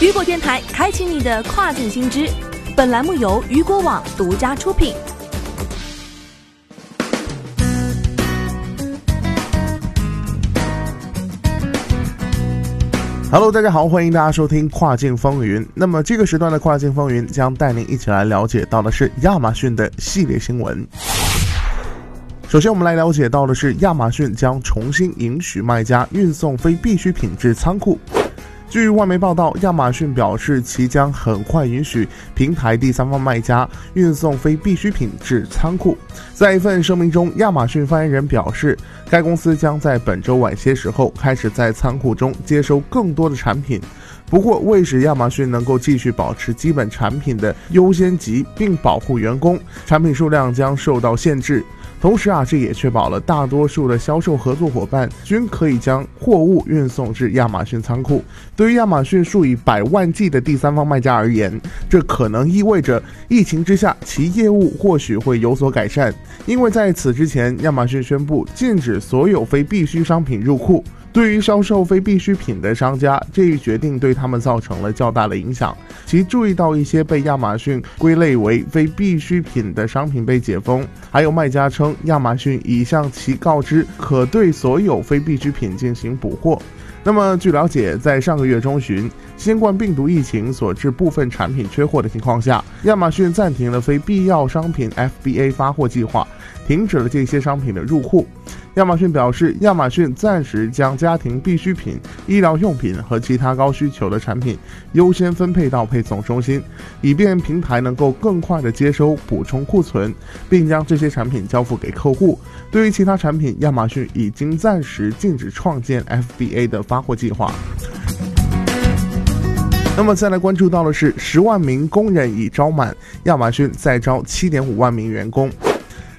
雨果电台开启你的跨境新知，本栏目由雨果网独家出品。Hello，大家好，欢迎大家收听跨境风云。那么这个时段的跨境风云将带您一起来了解到的是亚马逊的系列新闻。首先，我们来了解到的是亚马逊将重新允许卖家运送非必需品至仓库。据外媒报道，亚马逊表示，其将很快允许平台第三方卖家运送非必需品至仓库。在一份声明中，亚马逊发言人表示，该公司将在本周晚些时候开始在仓库中接收更多的产品。不过，为使亚马逊能够继续保持基本产品的优先级并保护员工，产品数量将受到限制。同时啊，这也确保了大多数的销售合作伙伴均可以将货物运送至亚马逊仓库。对于亚马逊数以百万计的第三方卖家而言，这可能意味着疫情之下其业务或许会有所改善，因为在此之前，亚马逊宣布禁止所有非必需商品入库。对于销售非必需品的商家，这一决定对他们造成了较大的影响。其注意到一些被亚马逊归类为非必需品的商品被解封，还有卖家称亚马逊已向其告知可对所有非必需品进行补货。那么，据了解，在上个月中旬，新冠病毒疫情所致部分产品缺货的情况下，亚马逊暂停了非必要商品 FBA 发货计划，停止了这些商品的入库。亚马逊表示，亚马逊暂时将家庭必需品、医疗用品和其他高需求的产品优先分配到配送中心，以便平台能够更快地接收、补充库存，并将这些产品交付给客户。对于其他产品，亚马逊已经暂时禁止创建 FBA 的发货计划。那么，再来关注到的是，十万名工人已招满，亚马逊再招七点五万名员工。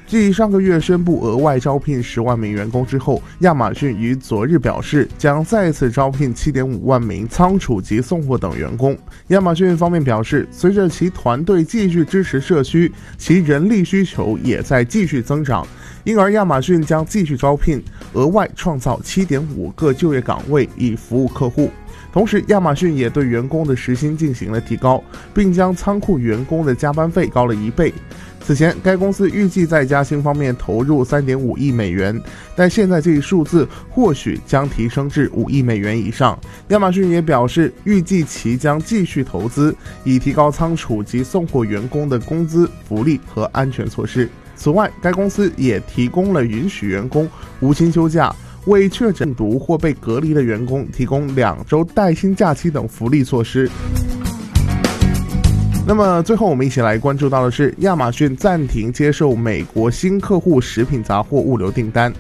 继上个月宣布额外招聘十万名员工之后，亚马逊于昨日表示将再次招聘七点五万名仓储及送货等员工。亚马逊方面表示，随着其团队继续支持社区，其人力需求也在继续增长，因而亚马逊将继续招聘，额外创造七点五个就业岗位以服务客户。同时，亚马逊也对员工的时薪进行了提高，并将仓库员工的加班费高了一倍。此前，该公司预计在加薪方面投入三点五亿美元，但现在这一数字或许将提升至五亿美元以上。亚马逊也表示，预计其将继续投资，以提高仓储及送货员工的工资、福利和安全措施。此外，该公司也提供了允许员工无薪休假、为确诊毒或被隔离的员工提供两周带薪假期等福利措施。那么最后，我们一起来关注到的是，亚马逊暂停接受美国新客户食品杂货物流订单。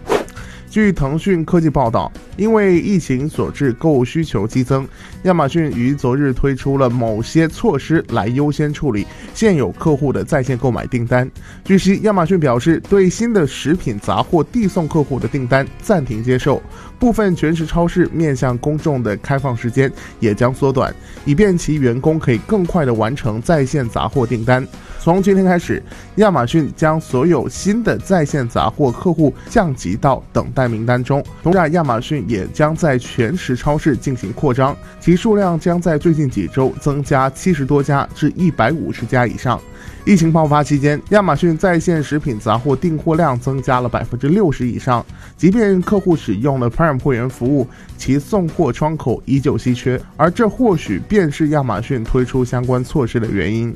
据腾讯科技报道，因为疫情所致购物需求激增，亚马逊于昨日推出了某些措施来优先处理现有客户的在线购买订单。据悉，亚马逊表示对新的食品杂货递送客户的订单暂停接受，部分全食超市面向公众的开放时间也将缩短，以便其员工可以更快地完成在线杂货订单。从今天开始，亚马逊将所有新的在线杂货客户降级到等待名单中。同时，亚马逊也将在全食超市进行扩张，其数量将在最近几周增加七十多家至一百五十家以上。疫情爆发期间，亚马逊在线食品杂货订货量增加了百分之六十以上。即便客户使用了 Prime 会员服务，其送货窗口依旧稀缺，而这或许便是亚马逊推出相关措施的原因。